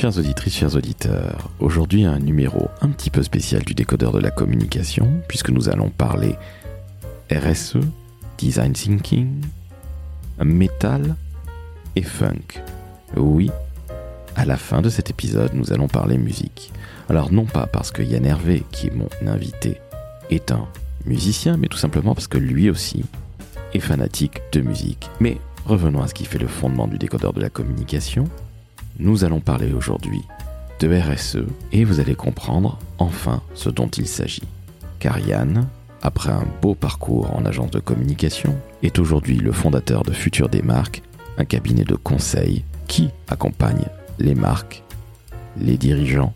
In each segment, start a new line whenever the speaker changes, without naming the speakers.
Chères auditrices, chers auditeurs, aujourd'hui un numéro un petit peu spécial du décodeur de la communication, puisque nous allons parler RSE, design thinking, metal et funk. Oui, à la fin de cet épisode, nous allons parler musique. Alors non pas parce que Yann Hervé, qui est mon invité, est un musicien, mais tout simplement parce que lui aussi est fanatique de musique. Mais revenons à ce qui fait le fondement du décodeur de la communication. Nous allons parler aujourd'hui de RSE et vous allez comprendre enfin ce dont il s'agit. Car Yann, après un beau parcours en agence de communication, est aujourd'hui le fondateur de Futur des marques, un cabinet de conseil qui accompagne les marques, les dirigeants,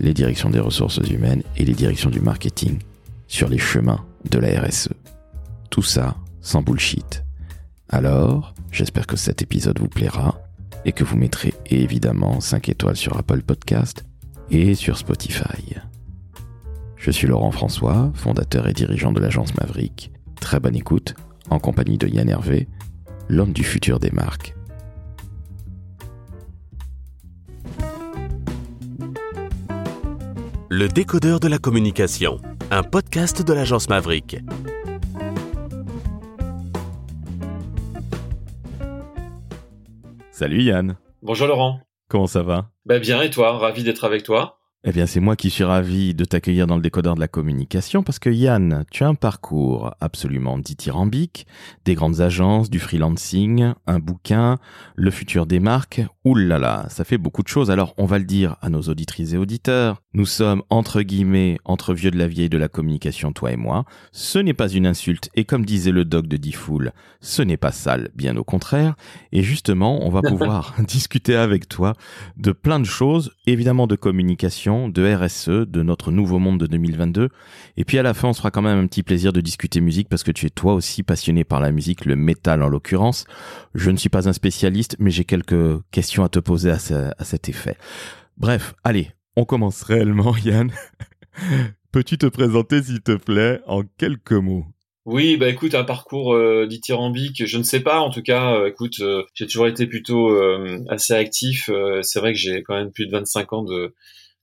les directions des ressources humaines et les directions du marketing sur les chemins de la RSE. Tout ça sans bullshit. Alors, j'espère que cet épisode vous plaira et que vous mettrez évidemment 5 étoiles sur Apple Podcast et sur Spotify. Je suis Laurent François, fondateur et dirigeant de l'agence Maverick. Très bonne écoute, en compagnie de Yann Hervé, l'homme du futur des marques.
Le décodeur de la communication, un podcast de l'agence Maverick.
Salut Yann,
Bonjour Laurent.
comment ça va?
Bah bien et toi, ravi d'être avec toi.
Eh bien, c'est moi qui suis ravi de t'accueillir dans le décodeur de la communication parce que Yann, tu as un parcours absolument dithyrambique, des grandes agences, du freelancing, un bouquin, le futur des marques. Là là, ça fait beaucoup de choses. Alors, on va le dire à nos auditrices et auditeurs. Nous sommes entre guillemets entre vieux de la vieille de la communication, toi et moi. Ce n'est pas une insulte et comme disait le doc de Diffoul, ce n'est pas sale, bien au contraire. Et justement, on va pouvoir discuter avec toi de plein de choses, évidemment de communication, de RSE, de notre nouveau monde de 2022. Et puis à la fin, on se fera quand même un petit plaisir de discuter musique parce que tu es toi aussi passionné par la musique, le métal en l'occurrence. Je ne suis pas un spécialiste, mais j'ai quelques questions à te poser à, ce- à cet effet. Bref, allez, on commence réellement, Yann. Peux-tu te présenter, s'il te plaît, en quelques mots?
Oui, bah écoute, un parcours euh, dithyrambique, je ne sais pas, en tout cas, euh, écoute, euh, j'ai toujours été plutôt euh, assez actif. c'est vrai que j'ai quand même plus de 25 ans de,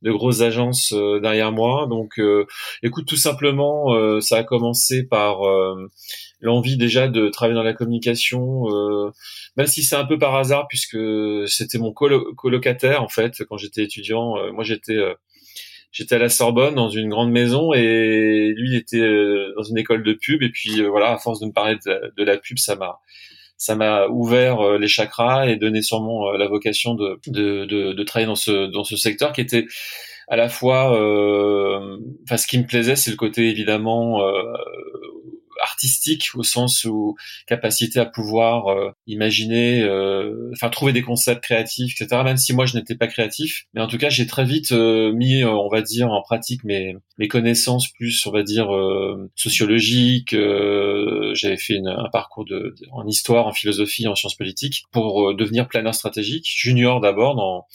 de grosses agences euh, derrière moi. Donc, euh, écoute, tout simplement, euh, ça a commencé par l'envie déjà de travailler dans la communication, même si c'est un peu par hasard, puisque c'était mon colo- colocataire, en fait, quand j'étais étudiant. Moi, j'étais... J'étais à la Sorbonne dans une grande maison et lui il était dans une école de pub et puis voilà à force de me parler de la pub ça m'a ça m'a ouvert euh, les chakras et donné sûrement euh, la vocation de, de, de, travailler dans ce dans ce secteur qui était à la fois euh, enfin ce qui me plaisait c'est le côté évidemment artistique au sens où capacité à pouvoir euh, imaginer euh, enfin trouver des concepts créatifs etc même si moi je n'étais pas créatif. Mais en tout cas j'ai très vite euh, mis euh, on va dire en pratique mes mes connaissances plus on va dire sociologiques j'avais fait une- un parcours de, en histoire en philosophie en sciences politiques pour devenir planeur stratégique junior d'abord dans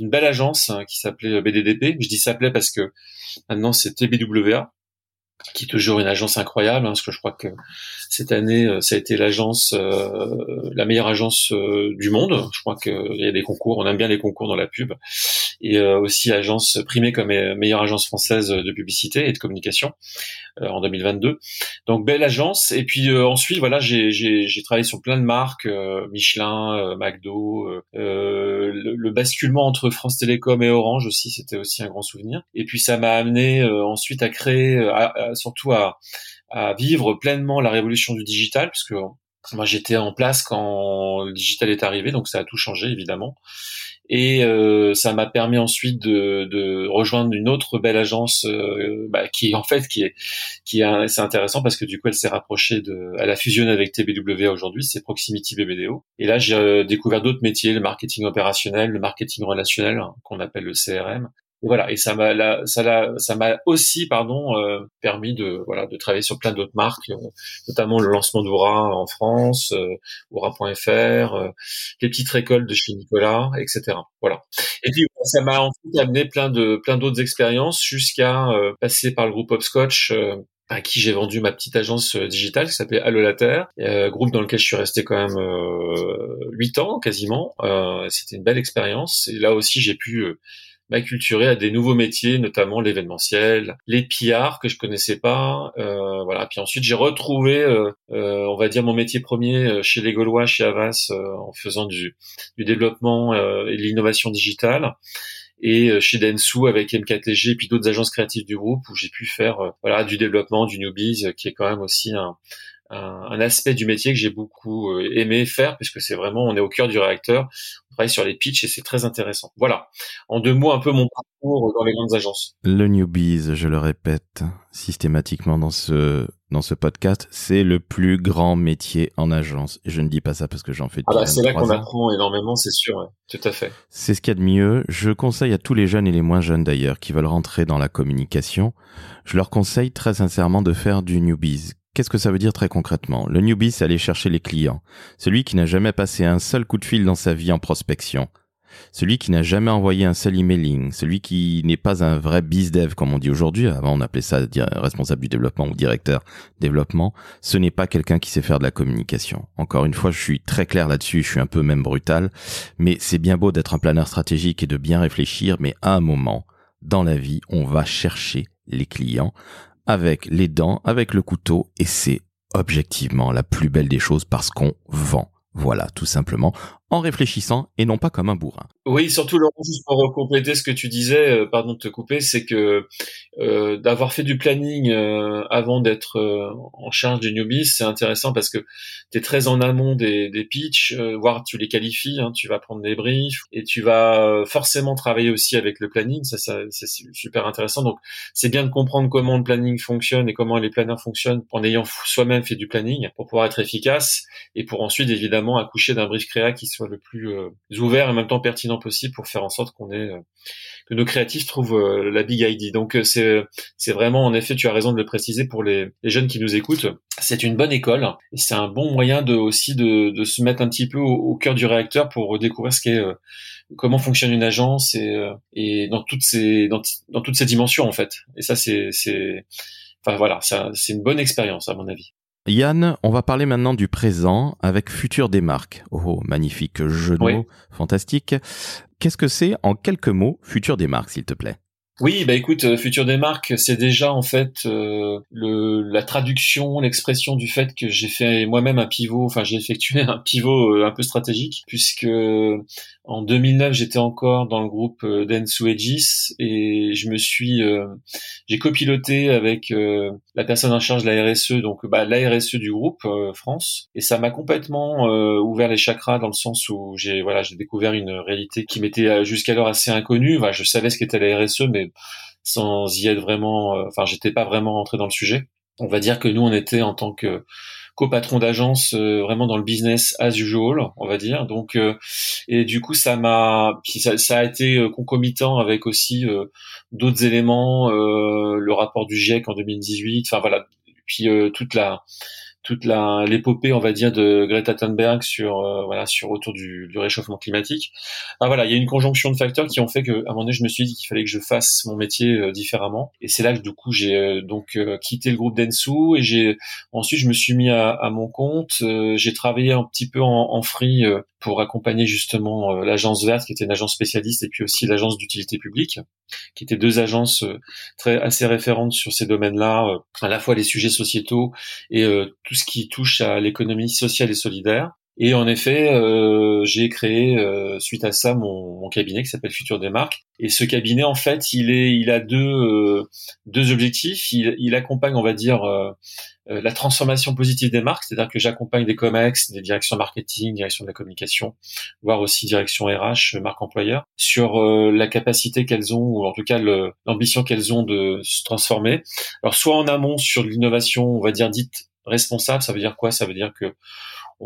une belle agence hein, qui s'appelait BDDP je dis s'appelait parce que maintenant c'est TBWA qui est toujours une agence incroyable, hein, parce que je crois que cette année, euh, ça a été l'agence, euh, la meilleure agence euh, du monde. Je crois qu'il y a des concours, on aime bien les concours dans la pub, et euh, aussi agence primée comme euh, meilleure agence française de publicité et de communication euh, en 2022. Donc belle agence. Et puis euh, ensuite, voilà, j'ai travaillé sur plein de marques, euh, Michelin, euh, McDo, euh, euh, le, le basculement entre France Télécom et Orange aussi, c'était aussi un grand souvenir. Et puis ça m'a amené euh, ensuite à créer, euh, à- surtout à, à vivre pleinement la révolution du digital, puisque moi j'étais en place quand le digital est arrivé, donc ça a tout changé évidemment. Et euh, ça m'a permis ensuite de, de rejoindre une autre belle agence euh, bah, qui en fait qui est qui est c'est intéressant parce que du coup elle s'est rapprochée de elle a fusionné avec TBWA aujourd'hui c'est Proximity BBDO et là j'ai euh, découvert d'autres métiers le marketing opérationnel le marketing relationnel hein, qu'on appelle le CRM et voilà et ça m'a ça m'a aussi pardon euh, permis de voilà de travailler sur plein d'autres marques euh, notamment le lancement d'Oura en France euh, Oura.fr euh, les petites récoltes de chez Nicolas etc voilà et puis ça m'a amené plein de plein d'autres expériences jusqu'à euh, passer par le groupe Hopscotch euh, à qui j'ai vendu ma petite agence digitale qui s'appelait Allolater, euh, groupe dans lequel je suis resté quand même huit ans quasiment. C'était une belle expérience et là aussi j'ai pu m'acculturer à des nouveaux métiers, notamment l'événementiel, les PR que je connaissais pas. Euh, voilà. Puis ensuite, j'ai retrouvé, euh, euh, on va dire, mon métier premier chez les Gaulois, chez Avas, en faisant du, du développement et de l'innovation digitale et chez Densu avec MKTG et puis d'autres agences créatives du groupe où j'ai pu faire voilà du développement du newbies qui est quand même aussi un, un, aspect du métier que j'ai beaucoup euh, aimé faire puisque c'est vraiment on est au cœur du réacteur, on travaille sur les pitchs et c'est très intéressant. Voilà, en deux mots un peu mon parcours dans les grandes agences.
Le newbies, je le répète systématiquement dans ce dans ce podcast, c'est le plus grand métier en agence. Et je ne dis pas ça parce que j'en fais.
Ah bah c'est là qu'on apprend énormément, c'est sûr, tout à fait.
C'est ce qu'il y a de mieux. Je conseille à tous les jeunes et les moins jeunes d'ailleurs qui veulent rentrer dans la communication, je leur conseille très sincèrement de faire du newbies Qu'est-ce que ça veut dire très concrètement? Le newbie, c'est aller chercher les clients. Celui qui n'a jamais passé un seul coup de fil dans sa vie en prospection. Celui qui n'a jamais envoyé un seul emailing. Celui qui n'est pas un vrai bizdev comme on dit aujourd'hui. Avant, on appelait ça responsable du développement ou directeur développement. Ce n'est pas quelqu'un qui sait faire de la communication. Encore une fois, je suis très clair là-dessus. Je suis un peu même brutal. Mais c'est bien beau d'être un planeur stratégique et de bien réfléchir. Mais à un moment, dans la vie, on va chercher les clients avec les dents, avec le couteau, et c'est objectivement la plus belle des choses parce qu'on vend. Voilà, tout simplement en réfléchissant et non pas comme un bourrin.
Oui, surtout Laurent, juste pour compléter ce que tu disais, euh, pardon de te couper, c'est que euh, d'avoir fait du planning euh, avant d'être en charge du newbie, c'est intéressant parce que tu es très en amont des, des pitchs, voire tu les qualifies, hein, tu vas prendre des briefs et tu vas forcément travailler aussi avec le planning, ça, c'est super intéressant. Donc c'est bien de comprendre comment le planning fonctionne et comment les planeurs fonctionnent en ayant soi-même fait du planning pour pouvoir être efficace et pour ensuite évidemment accoucher d'un brief créa qui soit le plus euh, ouvert et en même temps pertinent possible pour faire en sorte qu'on ait euh, que nos créatifs trouvent euh, la big idea. Donc c'est c'est vraiment en effet, tu as raison de le préciser pour les, les jeunes qui nous écoutent, c'est une bonne école et c'est un bon moyen de aussi de, de se mettre un petit peu au, cœur du réacteur pour découvrir ce qu'est comment fonctionne une agence et, et dans toutes ces dans, dans toutes ces dimensions en fait. Et ça c'est c'est enfin voilà, c'est une bonne expérience à mon avis.
Yann, on va parler maintenant du présent avec Futur des marques. Oh, magnifique jeu de mots, fantastique. Qu'est-ce que c'est en quelques mots Futur des marques, s'il te plaît?
Oui, bah écoute, euh, Futur des marques, c'est déjà en fait euh, le, la traduction, l'expression du fait que j'ai fait moi-même un pivot, enfin j'ai effectué un pivot euh, un peu stratégique, puisque en 2009 j'étais encore dans le groupe Densu Aegis et je me suis, j'ai copiloté avec la personne en charge de la RSE, donc bah, la RSE du groupe France, et ça m'a complètement ouvert les chakras dans le sens où j'ai voilà j'ai découvert une réalité qui m'était jusqu'alors assez inconnue. Enfin, je savais ce qu'était la RSE, mais sans y être vraiment, euh, enfin, j'étais pas vraiment rentré dans le sujet. On va dire que nous, on était en tant que copatron d'agence euh, vraiment dans le business as usual, on va dire. Donc euh, et du coup ça m'a ça, ça, a été concomitant avec aussi d'autres éléments, le rapport du GIEC en 2018. Enfin voilà, puis toute la toute la l'épopée on va dire de Greta Thunberg sur euh, voilà sur autour du, du réchauffement climatique. Ah, voilà, il y a une conjonction de facteurs qui ont fait que à un moment donné je me suis dit qu'il fallait que je fasse mon métier euh, différemment et c'est là que du coup j'ai euh, donc quitté le groupe Densu et j'ai ensuite je me suis mis à, à mon compte, j'ai travaillé un petit peu en, en free pour accompagner justement l'agence verte qui était une agence spécialiste et puis aussi l'agence d'utilité publique qui étaient deux agences très assez référentes sur ces domaines-là, à la fois les sujets sociétaux et tout ce qui touche à l'économie sociale et solidaire. Et en effet, euh, j'ai créé euh, suite à ça mon, mon cabinet qui s'appelle Futur des marques. Et ce cabinet, en fait, il est, il a deux euh, deux objectifs. Il, il, accompagne, on va dire, euh, euh, la transformation positive des marques, c'est-à-dire que j'accompagne des comex, des directions marketing, direction de la communication, voire aussi direction RH, marque employeur, sur la capacité qu'elles ont, ou en tout cas l'ambition qu'elles ont de se transformer. Alors soit en amont sur l'innovation, on va dire dite responsable, ça veut dire quoi? Ça veut dire que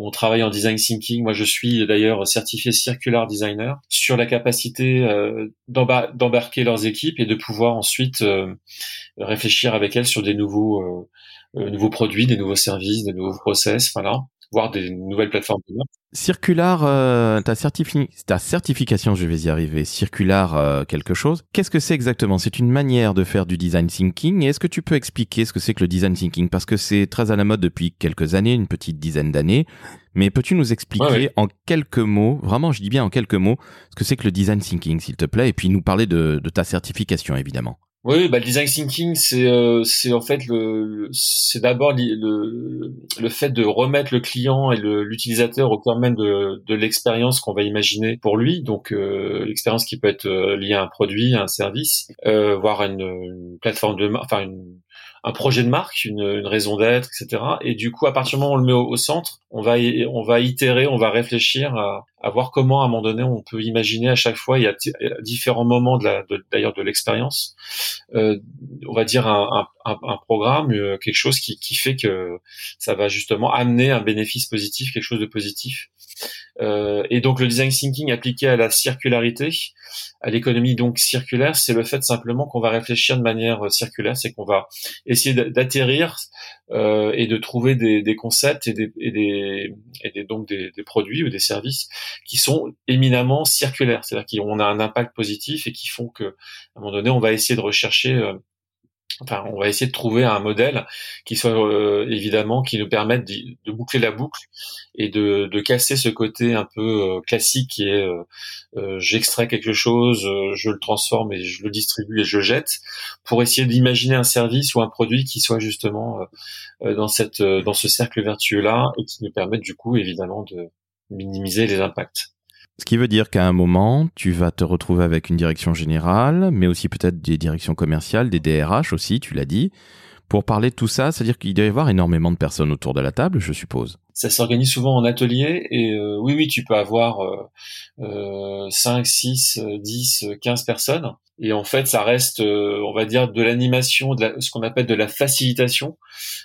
on travaille en design thinking. Moi, je suis d'ailleurs certifié circular designer sur la capacité euh, d'embarquer leurs équipes et de pouvoir ensuite euh, réfléchir avec elles sur des nouveaux euh, nouveaux produits, des nouveaux services, des nouveaux process. Voilà. Voire des nouvelles plateformes.
Circular, euh, ta, ta, certification, je vais y arriver, Circular euh, quelque chose. Qu'est-ce que c'est exactement? C'est une manière de faire du design thinking. Et est-ce que tu peux expliquer ce que c'est que le design thinking? Parce que c'est très à la mode depuis quelques années, une petite dizaine d'années. Mais peux-tu nous expliquer en quelques mots, vraiment je dis bien en quelques mots, ce que c'est que le design thinking, s'il te plaît, et puis nous parler de, de ta certification, évidemment
oui, bah, le design thinking, c'est euh, c'est en fait le, c'est d'abord le, le fait de remettre le client et l'utilisateur au cœur même de, de l'expérience qu'on va imaginer pour lui. Donc euh, l'expérience qui peut être euh, liée à un produit, à un service, euh, voire une, une plateforme de, enfin une, un projet de marque, une, raison d'être, etc. Et du coup, à partir du moment où on le met au, centre, on va on va itérer, on va réfléchir à, voir comment à un moment donné on peut imaginer à chaque fois, il y a, différents moments d'ailleurs de, l'expérience, euh, on va dire un, un, un programme, euh, quelque chose qui, qui fait que ça va justement amener un bénéfice positif, quelque chose de positif. Euh, et donc le design thinking appliqué à la circularité, à l'économie donc circulaire, c'est le fait simplement qu'on va réfléchir de manière euh, circulaire, c'est qu'on va essayer d'atterrir euh, et de trouver des, des concepts et des, et des, et des donc des, produits ou des services qui sont éminemment circulaires, c'est-à-dire qu'on a un impact positif et qui font que à un moment donné on va essayer de rechercher euh, Enfin, on va essayer de trouver un modèle qui soit euh, évidemment qui nous permette de, boucler la boucle et de, casser ce côté un peu euh, classique qui est euh, j'extrais quelque chose, je le transforme et je le distribue et je jette, pour essayer d'imaginer un service ou un produit qui soit justement dans cette dans ce cercle vertueux là et qui nous permette du coup évidemment de minimiser les impacts.
Ce qui veut dire qu'à un moment, tu vas te retrouver avec une direction générale, mais aussi peut-être des directions commerciales, des DRH aussi, tu l'as dit. Pour parler de tout ça, c'est-à-dire qu'il doit y avoir énormément de personnes autour de la table, je suppose.
Ça s'organise souvent en atelier et euh, oui, oui, tu peux avoir euh, 5, 6, 10, 15 personnes. Et en fait, ça reste, euh, on va dire, de l'animation, de ce qu'on appelle de la facilitation.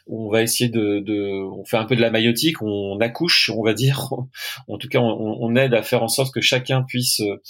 On va essayer de, de, on fait un peu de la maïotique, on accouche, on va dire. En tout cas, on, on aide à faire en sorte que chacun puisse euh,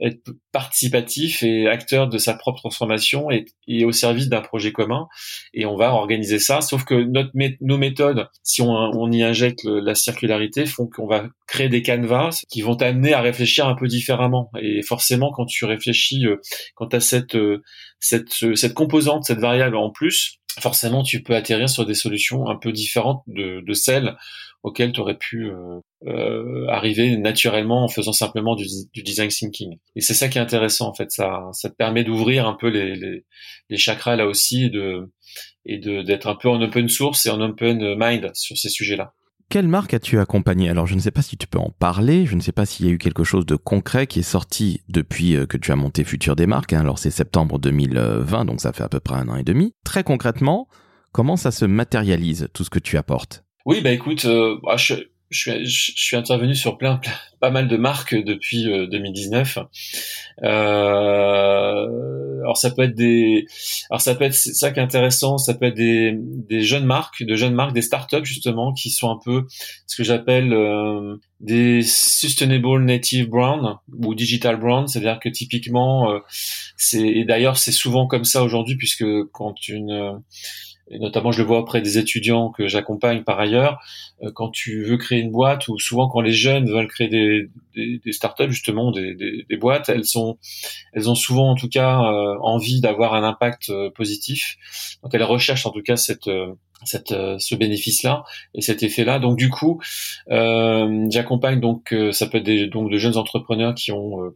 être participatif et acteur de sa propre transformation et, et au service d'un projet commun. Et on va organiser ça. Sauf que notre, nos méthodes, si on, on y injecte la circularité, font qu'on va créer des canevas qui vont t'amener à réfléchir un peu différemment. Et forcément, quand tu réfléchis, euh, quand tu as cette, euh, cette, composante, cette variable en plus, forcément, tu peux atterrir sur des solutions un peu différentes de, celles auxquelles tu aurais pu euh, arriver naturellement en faisant simplement du, design thinking. Et c'est ça qui est intéressant en fait. Ça, ça te permet d'ouvrir un peu les, les, chakras là aussi et de et d'être un peu en open source et en open mind sur ces sujets-là.
Quelle marque as-tu accompagné Alors, je ne sais pas si tu peux en parler, je ne sais pas s'il y a eu quelque chose de concret qui est sorti depuis euh, que tu as monté Futur des marques. Hein. Alors, c'est septembre 2020, donc ça fait à peu près un an et demi. Très concrètement, comment ça se matérialise, tout ce que tu apportes?
Oui, bah écoute, euh, bah, je, je suis, je suis intervenu sur plein, pas mal de marques depuis 2019. Euh, euh, alors ça peut être des, alors ça peut être ça qui est intéressant, ça peut être des, des jeunes marques, de jeunes marques, des startups justement qui sont un peu ce que j'appelle euh, des sustainable native brands ou digital brands, c'est-à-dire que typiquement euh, c'est et d'ailleurs c'est souvent comme ça aujourd'hui puisque quand une et notamment je le vois auprès des étudiants que j'accompagne par ailleurs, euh, quand tu veux créer une boîte ou souvent quand les jeunes veulent créer des, des, des startups justement des, des, des, boîtes, elles sont elles ont souvent en tout cas euh, envie d'avoir un impact euh, positif. Donc elles recherchent en tout cas cette cette, euh, ce bénéfice-là et cet effet-là. Donc du coup, euh, j'accompagne donc euh, ça peut être des, donc de jeunes entrepreneurs qui ont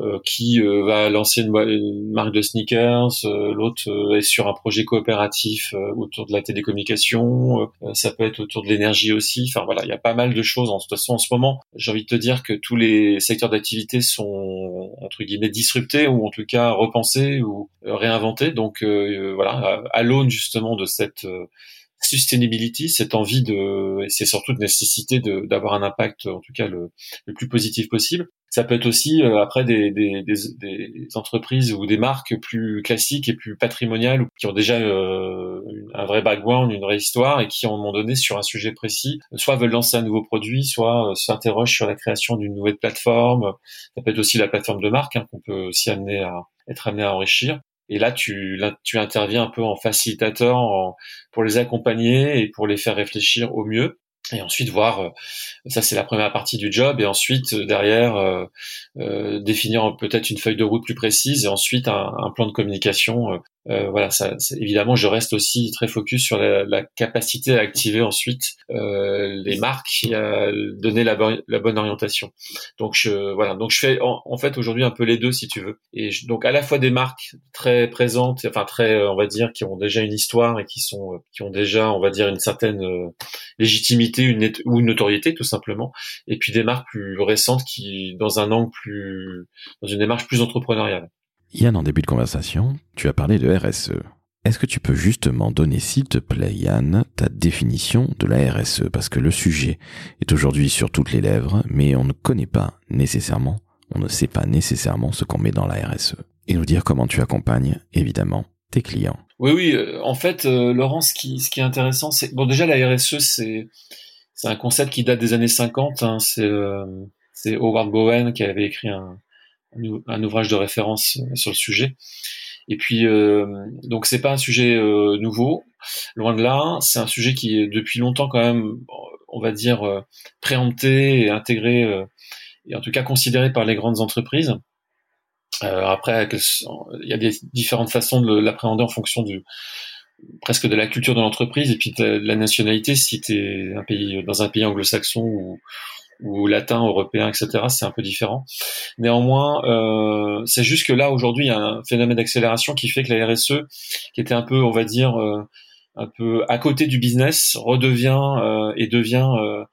euh, qui va lancer une, marque de sneakers, l'autre est sur un projet coopératif autour de la télécommunication, ça peut être autour de l'énergie aussi. Enfin voilà, il y a pas mal de choses. En toute façon, en ce moment, j'ai envie de te dire que tous les secteurs d'activité sont entre guillemets disruptés ou en tout cas repensés ou réinventés. Donc voilà, à l'aune justement de cette sustainability, cette envie de, et c'est surtout de nécessité d'avoir un impact, en tout cas le, le, plus positif possible. Ça peut être aussi euh, après des, des, des, des, entreprises ou des marques plus classiques et plus patrimoniales qui ont déjà euh, un vrai background, une vraie histoire et qui, à un moment donné, sur un sujet précis, soit veulent lancer un nouveau produit, soit euh, s'interrogent sur la création d'une nouvelle plateforme. Ça peut être aussi la plateforme de marque hein, qu'on peut aussi amener à être amené à enrichir. Et là, tu, tu interviens un peu en facilitateur pour les accompagner et pour les faire réfléchir au mieux. et ensuite voir euh, ça c'est la première partie du job et ensuite euh, derrière euh, définir peut-être une feuille de route plus précise et ensuite un plan de communication euh, voilà, ça, évidemment, je reste aussi très focus sur la, la capacité à activer ensuite euh, les marques et à donner la, la, bonne orientation. Donc je, voilà, donc je fais en, fait aujourd'hui un peu les deux si tu veux. Et donc à la fois des marques très présentes, enfin très, on va dire, qui ont déjà une histoire et qui sont, qui ont déjà, on va dire, une certaine euh, légitimité une, ou une notoriété tout simplement. Et puis des marques plus récentes qui, dans un angle plus, dans une démarche plus entrepreneuriale.
Yann, en début de conversation, tu as parlé de RSE. Est-ce que tu peux justement donner, s'il te plaît, Yann, ta définition de la RSE Parce que le sujet est aujourd'hui sur toutes les lèvres, mais on ne connaît pas nécessairement, on ne sait pas nécessairement ce qu'on met dans la RSE. Et nous dire comment tu accompagnes, évidemment, tes clients.
Oui, oui. Euh, en fait, euh, Laurent, ce qui, est intéressant, c'est bon. Déjà, la RSE, c'est c'est un concept qui date des années 50. Hein, euh, c'est Howard Bowen qui avait écrit un, un ouvrage de référence euh, sur le sujet. Et puis, euh, donc c'est pas un sujet euh, nouveau, loin de là. C'est un sujet qui est depuis longtemps quand même, on va dire, euh, préempté et intégré, et en tout cas considéré par les grandes entreprises. après, il y a des différentes façons de l'appréhender en fonction du presque de la culture de l'entreprise et puis de la nationalité si tu es un pays dans un pays anglo-saxon ou, ou latin, européen, etc. C'est un peu différent. Néanmoins, euh, c'est juste que là aujourd'hui, il y a un phénomène d'accélération qui fait que la RSE, qui était un peu, on va dire, euh, un peu à côté du business, redevient euh, et devient, euh,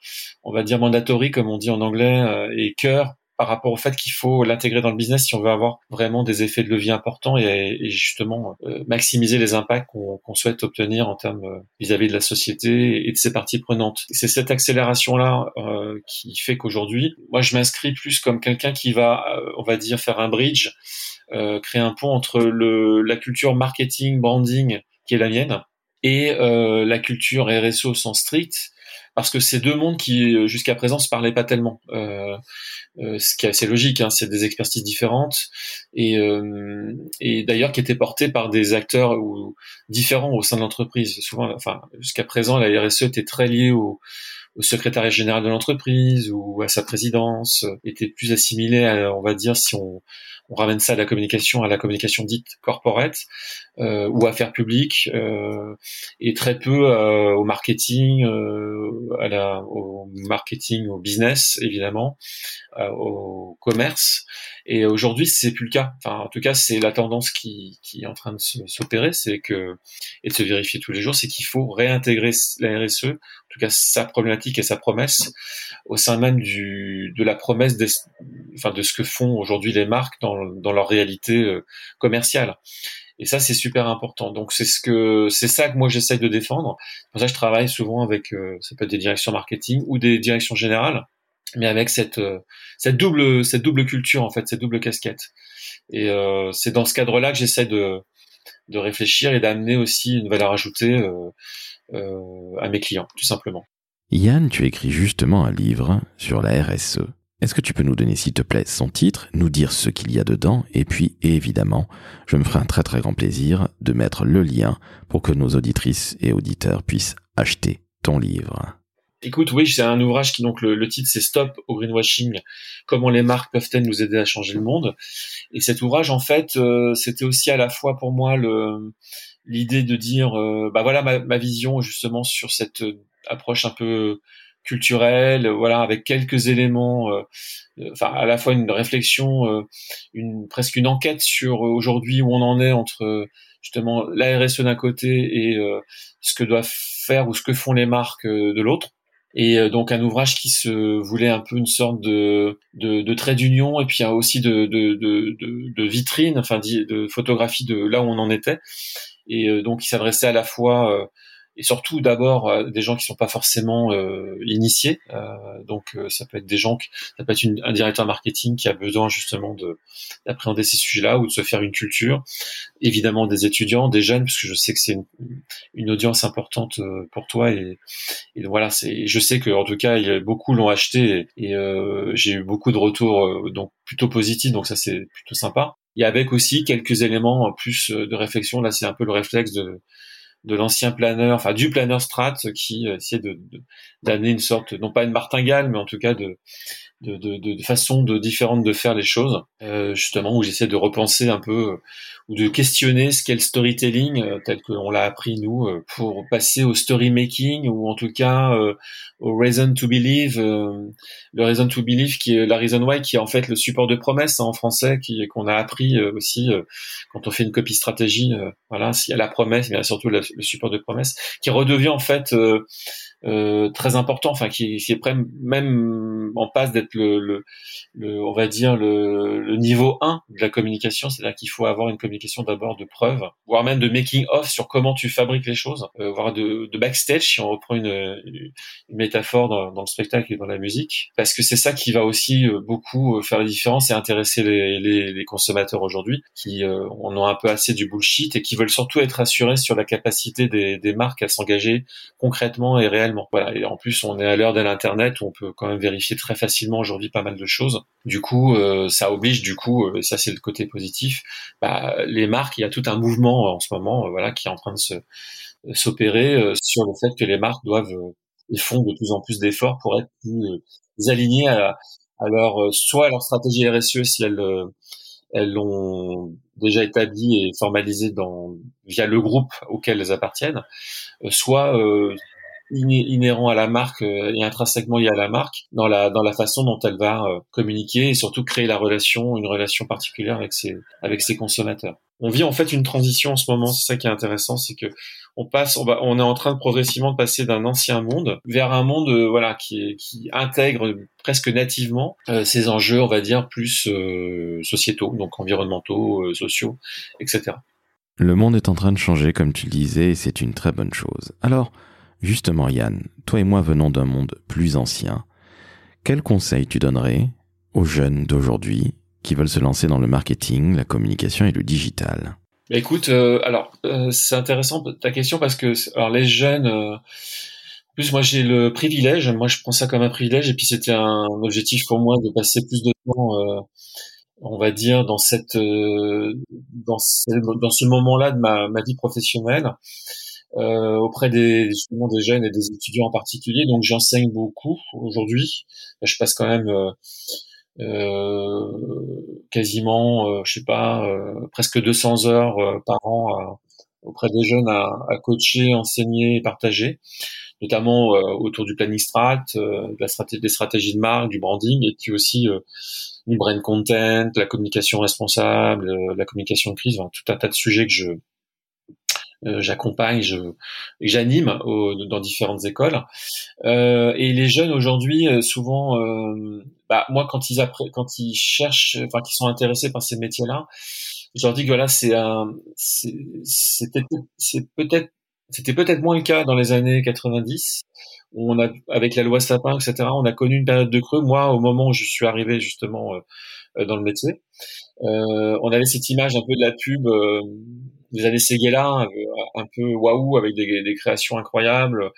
on va dire, mandatory, comme on dit en anglais, euh, et cœur par rapport au fait qu'il faut l'intégrer dans le business si on veut avoir vraiment des effets de levier importants et, et justement euh, maximiser les impacts qu'on souhaite obtenir en termes euh, vis-à-vis de la société et de ses parties prenantes. C'est cette accélération-là euh, qui fait qu'aujourd'hui, moi je m'inscris plus comme quelqu'un qui va, on va dire, faire un bridge, créer un pont entre le, la culture marketing, branding qui est la mienne et la culture RSE au sens strict parce que c'est deux mondes qui euh, jusqu'à présent se parlaient pas tellement. Euh, euh, ce qui est assez logique, hein, c'est des expertises différentes et, euh, et d'ailleurs qui étaient portées par des acteurs ou, différents au sein de l'entreprise. Souvent, enfin jusqu'à présent, la RSE était très liée au, au secrétariat général de l'entreprise ou à sa présidence, était plus assimilée, à, on va dire, si on, on ramène ça à la communication, à la communication dite corporate euh, ou affaires publiques, euh, et très peu euh, au marketing, euh, à la, au marketing, au business évidemment, euh, au commerce. Et aujourd'hui, c'est plus le cas. Enfin, en tout cas, c'est la tendance qui, qui est en train de s'opérer, c'est que et de se vérifier tous les jours, c'est qu'il faut réintégrer la RSE, tout cas sa problématique et sa promesse, au sein même du de la promesse, des, enfin de ce que font aujourd'hui les marques dans, dans leur réalité euh, commerciale. Et ça, c'est super important. Donc, c'est ce que, c'est ça que moi j'essaye de défendre. Pour ça, je travaille souvent avec, euh, ça peut être des directions marketing ou des directions générales mais avec cette euh, cette double cette double culture en fait, cette double casquette. Et euh, c'est dans ce cadre-là que j'essaie de de réfléchir et d'amener aussi une valeur ajoutée euh, à mes clients, tout simplement.
Yann, tu écris justement un livre sur la RSE. Est-ce que tu peux nous donner, s'il te plaît, son titre, nous dire ce qu'il y a dedans, et puis, évidemment, je me ferai un très très grand plaisir de mettre le lien pour que nos auditrices et auditeurs puissent acheter ton livre.
Écoute, oui, c'est un ouvrage qui donc le, titre c'est Stop au greenwashing. Comment les marques peuvent-elles nous aider à changer le monde? Et cet ouvrage, en fait, euh, c'était aussi à la fois pour moi le l'idée de dire, euh, bah voilà ma, ma, vision justement sur cette euh, approche un peu culturelle, voilà, avec quelques éléments, enfin à la fois une réflexion, une presque une enquête sur aujourd'hui où on en est entre justement la RSE d'un côté et ce que doivent faire ou ce que font les marques de l'autre et euh, donc un ouvrage qui se voulait un peu une sorte de, de, de trait d'union et puis aussi de, de, de, de vitrine, enfin de photographie de là où on en était. Et euh, donc il s'adressait à la fois euh, et surtout d'abord euh, des gens qui sont pas forcément euh, initiés. Euh, donc ça peut être des gens, qui, ça peut être une, un directeur marketing qui a besoin justement de d'appréhender ces sujets-là ou de se faire une culture. Évidemment des étudiants, des jeunes, parce que je sais que c'est une, une, audience importante pour toi et, et voilà, c'est, je sais que en tout cas, il beaucoup l'ont acheté et, et j'ai eu beaucoup de retours donc plutôt positifs, donc ça c'est plutôt sympa. Et avec aussi quelques éléments plus de réflexion. Là, c'est un peu le réflexe de l'ancien planeur, enfin du planeur strat qui essayait de d'amener une sorte, non pas une martingale, mais en tout cas de de, de, de façon de différente de faire les choses, euh, justement où j'essaie de repenser un peu ou de questionner ce qu'est le storytelling euh, tel qu'on l'a appris nous euh, pour passer au story making ou en tout cas euh, au reason to believe le reason to believe qui est la reason why qui est en fait le support de promesse hein, en français qui qu'on a appris aussi quand on fait une copie stratégie voilà s'il y a la promesse mais surtout le, support de promesse qui redevient en fait euh, très important, enfin qui, qui, est même en passe d'être le, le, le, on va dire le, le, niveau 1 de la communication, c'est-à-dire qu'il faut avoir une communication d'abord de preuve, voire même de making of sur comment tu fabriques les choses, euh, voire de, de, backstage si on reprend une, une métaphore dans, dans, le spectacle et dans la musique, parce que c'est ça qui va aussi euh, beaucoup euh, faire la différence et intéresser les, les, les consommateurs aujourd'hui, qui euh, en ont un peu assez du bullshit et qui veulent surtout être assurés sur la capacité des, des marques à s'engager concrètement et réellement Et en plus, on est à l'heure de l'internet où on peut quand même vérifier très facilement aujourd'hui pas mal de choses. Du coup, euh, ça oblige, du coup, euh, ça c'est le côté positif. Bah, les marques, il y a tout un mouvement euh, en ce moment, voilà, qui est en train de s'opérer sur le fait que les marques doivent et font de plus en plus d'efforts pour être plus alignés à, leur soit à leur stratégie RSE si elles l'ont déjà établi et formalisé dans via le groupe auquel elles appartiennent, soit inhérent à la marque euh, et intrinsèquement lié à la marque dans la dans la façon dont elle va euh, communiquer et surtout créer la relation, une relation particulière avec ses avec ses consommateurs. On vit en fait une transition en ce moment, c'est ça qui est intéressant, c'est que on passe, on, va, on est en train de progressivement de passer d'un ancien monde vers un monde, euh, voilà, qui, qui intègre presque nativement ces enjeux, on va dire, plus sociétaux, donc environnementaux, sociaux, etc.
Le monde est en train de changer, comme tu le disais, et c'est une très bonne chose. Alors, Justement, Yann, toi et moi venons d'un monde plus ancien. Quels conseils tu donnerais aux jeunes d'aujourd'hui qui veulent se lancer dans le marketing, la communication et le digital?
Bah, Écoute, euh, alors euh, c'est intéressant ta question parce que alors les jeunes, euh, en plus moi j'ai le privilège, moi je prends ça comme un privilège et puis c'était un objectif pour moi de passer plus de temps, on va dire dans cette dans ce, dans ce moment-là de ma vie professionnelle euh, auprès des des jeunes et des étudiants en particulier. Donc j'enseigne beaucoup aujourd'hui. Je passe quand même euh, euh quasiment, euh, je sais pas, euh, presque 200 heures par an auprès des jeunes à, à, coacher, enseigner partager, notamment autour du planning strat, de la stratégie, des stratégies de marque, du branding, et puis aussi du brand content, la communication responsable, la communication de crise, tout un tas de sujets que je euh, j'accompagne, je, j'anime dans différentes écoles. Euh, et les jeunes aujourd'hui, euh, souvent, euh, bah, moi quand ils quand ils cherchent, enfin qu'ils sont intéressés par ces métiers-là, je leur dis que voilà, c'est un, c'était, c'est peut-être, c'était peut-être moins le cas dans les années 90. Où on a, avec la loi Sapin, etc., on a connu une période de creux. Moi, au moment où je suis arrivé justement dans le métier, on avait cette image un peu de la pub des années Seguela, un peu waouh avec des, des, créations incroyables,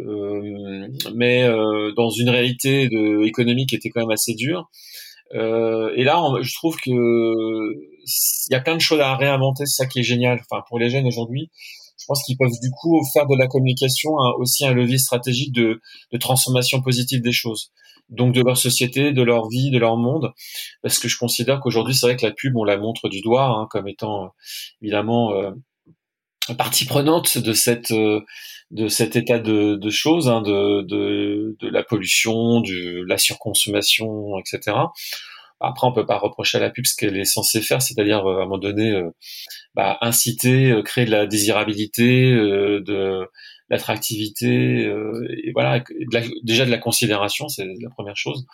euh, mais euh, dans une réalité de, économique qui était quand même assez dure. Euh, et là, je trouve que il y a plein de choses à réinventer, c'est ça qui est génial. Enfin, pour les jeunes aujourd'hui, je pense qu'ils peuvent du coup faire de la communication aussi un levier stratégique de, de transformation positive des choses donc de leur société, de leur vie, de leur monde, parce que je considère qu'aujourd'hui c'est vrai que la pub on la montre du doigt hein, comme étant euh, évidemment euh, partie prenante de cette euh, de cet état de, de choses, hein, de, de, de la pollution, de la surconsommation, etc. Après, on peut pas reprocher à la pub ce qu'elle est censée faire, c'est-à-dire à un moment donné bah, inciter, créer de la désirabilité, de l'attractivité euh, et voilà déjà de la considération c'est la première chose.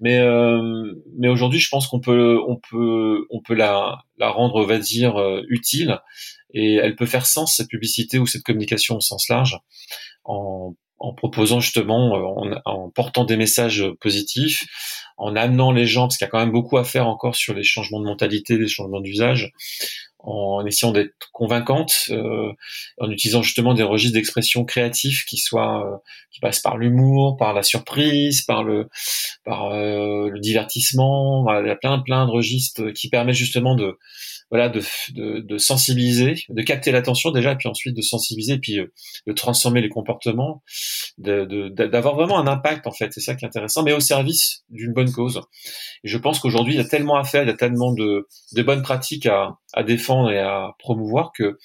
Mais euh, mais aujourd'hui je pense qu'on peut on peut on peut la la rendre on va dire euh, utile. Et elle peut faire sens cette publicité ou cette communication au sens large en en proposant justement, en, en, portant des messages positifs, en amenant les gens, parce qu'il y a quand même beaucoup à faire encore sur les changements de mentalité, les changements d'usage, en essayant d'être convaincante, euh, en utilisant justement des registres d'expression créatifs qui soient euh, qui passent par l'humour, par la surprise, par le par euh, le divertissement. il y a plein plein de registres qui permettent justement de voilà de, de, de sensibiliser, de capter l'attention déjà, puis ensuite de sensibiliser, puis euh, de transformer les comportements, d'avoir de, vraiment un impact en fait. C'est ça qui est intéressant, mais au service d'une bonne cause. Je pense qu'aujourd'hui il y a tellement à faire, il y a tellement de, de bonnes pratiques à, à défendre et à promouvoir que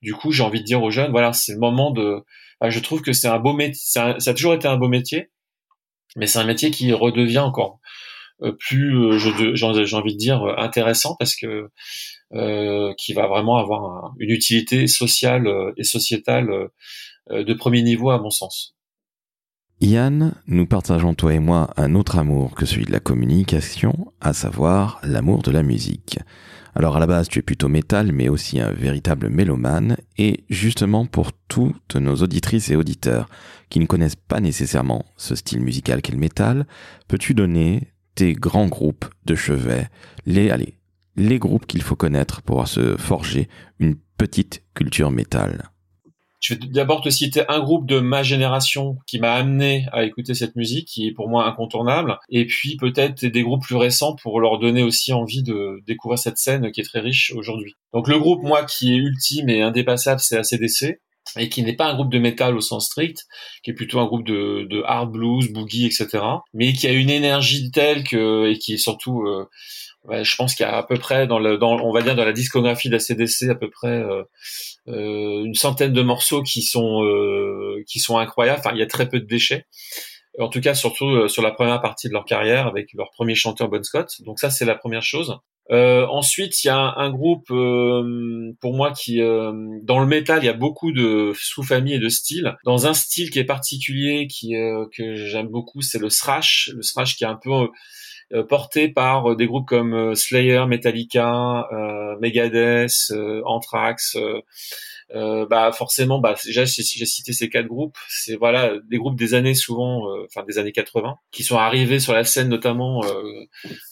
du coup j'ai envie de dire aux jeunes, voilà, c'est le moment de. je trouve que c'est un beau métier, ça a toujours été un beau métier, mais c'est un métier qui redevient encore euh, plus, euh, j'ai envie de dire, intéressant parce que qui va vraiment avoir une utilité sociale euh, et sociétale euh, de premier niveau à mon sens.
Yann, nous partageons toi et moi un autre amour que celui de la communication, à savoir l'amour de la musique. Alors à la base tu es plutôt métal mais aussi un véritable mélomane et justement pour toutes nos auditrices et auditeurs qui ne connaissent pas nécessairement ce style musical qu'est le métal, peux-tu donner tes grands groupes de chevet, les allez, les groupes qu'il faut connaître pour se forger une petite culture métal.
Je vais d'abord te citer un groupe de ma génération qui m'a amené à écouter cette musique, qui est pour moi incontournable, et puis peut-être des groupes plus récents pour leur donner aussi envie de découvrir cette scène qui est très riche aujourd'hui. Donc le groupe, moi, qui est ultime et indépassable, c'est ACDC, et qui n'est pas un groupe de métal au sens strict, qui est plutôt un groupe de, hard blues, boogie, etc., mais qui a une énergie telle que, et qui est surtout... Euh, je pense qu'il y a à peu près dans le, dans, on va dire dans la discographie d'ACDC à peu près euh, euh, une centaine de morceaux qui sont euh, qui sont incroyables. Enfin, il y a très peu de déchets. En tout cas, surtout euh, sur la première partie de leur carrière avec leur premier chanteur Bon Scott. Donc ça, c'est la première chose. Euh, ensuite, il y a un, un groupe pour moi qui, dans le métal, il y a beaucoup de sous-familles et de styles. Dans un style qui est particulier, qui que j'aime beaucoup, c'est le thrash. Le thrash qui est un peu porté par euh, des groupes comme euh, Slayer, Metallica, Megadeth, Anthrax. bah forcément, bah j'ai cité ces quatre groupes, c'est voilà des groupes des années souvent, enfin des années 80, qui sont arrivés sur la scène notamment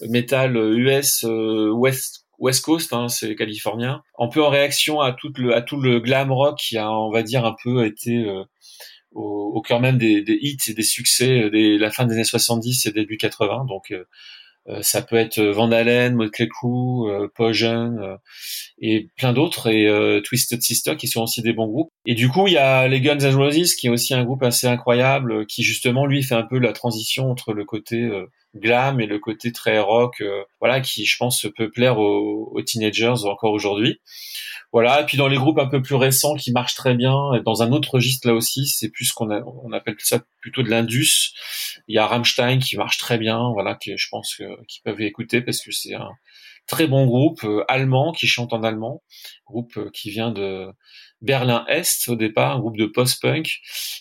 metal US West West Coast, hein, c'est californien, un peu en réaction à tout le à tout le glam rock qui a, on va dire, un peu été au, au cœur même des, des, hits et des succès euh, des la fin des années 70 et début 80. Donc euh, euh, ça peut être Van Halen, Motley Crue, euh, Poison et plein d'autres et Twisted Sister qui sont aussi des bons groupes. Et du coup, il y a les Guns N' Roses qui est aussi un groupe assez incroyable qui justement lui fait un peu la transition entre le côté glam et le côté très rock voilà qui je pense peut plaire aux, aux teenagers encore aujourd'hui. Voilà. Et puis dans les groupes un peu plus récents qui marchent très bien, dans un autre registre là aussi, c'est plus qu'on on appelle ça plutôt de l'indus. Il y a Rammstein qui marche très bien, voilà, que je pense qu'ils peuvent écouter parce que c'est un très bon groupe euh, allemand qui chante en allemand, groupe euh, qui vient de Berlin-Est au départ, un groupe de post-punk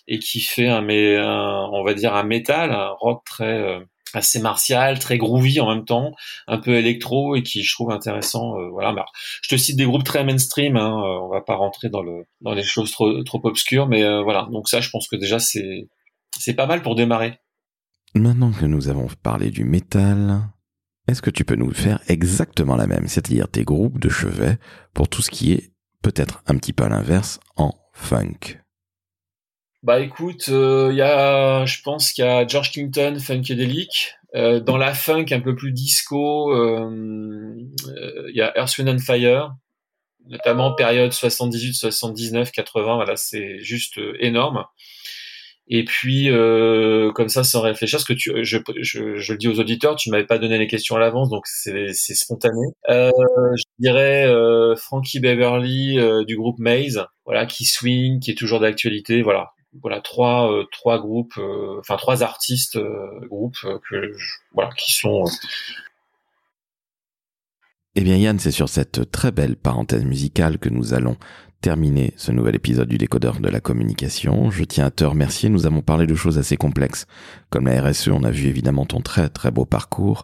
et qui fait un, un, on va dire un métal, un rock très euh, assez martial, très groovy en même temps, un peu électro et qui je trouve intéressant. Euh, voilà, je te cite des groupes très mainstream. Hein, euh, on va pas rentrer dans le dans les choses trop trop obscures, mais euh, voilà. Donc ça, je pense que déjà c'est c'est pas mal pour démarrer.
Maintenant que nous avons parlé du métal, est-ce que tu peux nous faire exactement la même, c'est-à-dire tes groupes de chevet pour tout ce qui est peut-être un petit peu à l'inverse en funk?
Bah écoute, il euh, y a, je pense qu'il y a George Clinton, Funkadelic. Euh, dans la funk un peu plus disco, euh, il y a Earth, Wind and Fire, notamment période 78, 79, 80. Voilà, c'est juste énorme. Et puis, comme ça, sans réfléchir, parce que tu, je, je, je le dis aux auditeurs, tu m'avais pas donné les questions à l'avance, donc c'est spontané. je dirais Frankie Beverly du groupe Maze, voilà, qui swing, qui est toujours d'actualité, voilà voilà trois euh, trois groupes euh, enfin trois artistes euh, groupes que voilà qui sont
eh bien Yann, c'est sur cette très belle parenthèse musicale que nous allons terminer ce nouvel épisode du décodeur de la communication. Je tiens à te remercier. Nous avons parlé de choses assez complexes, comme la RSE. On a vu évidemment ton très très beau parcours.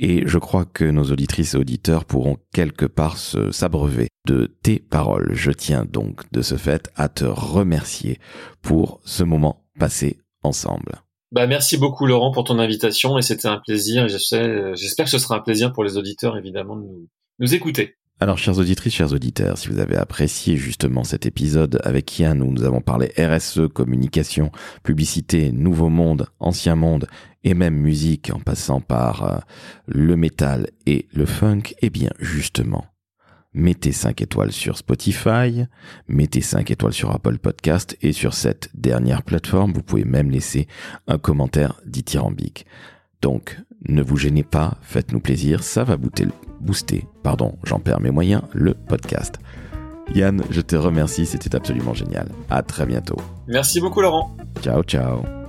Et je crois que nos auditrices et auditeurs pourront quelque part s'abreuver de tes paroles. Je tiens donc de ce fait à te remercier pour ce moment passé ensemble.
Bah, merci beaucoup Laurent pour ton invitation et c'était un plaisir. J'espère que ce sera un plaisir pour les auditeurs évidemment de nous écouter.
Alors, chères auditrices, chers auditeurs, si vous avez apprécié justement cet épisode avec Yann où nous avons parlé RSE, communication, publicité, nouveau monde, ancien monde et même musique en passant par euh, le métal et le funk, eh bien, justement, mettez 5 étoiles sur Spotify, mettez 5 étoiles sur Apple Podcast et sur cette dernière plateforme, vous pouvez même laisser un commentaire dithyrambique. Donc, ne vous gênez pas, faites-nous plaisir, ça va booster, booster, pardon, j'en perds mes moyens, le podcast. Yann, je te remercie, c'était absolument génial. À très bientôt.
Merci beaucoup Laurent.
Ciao, ciao.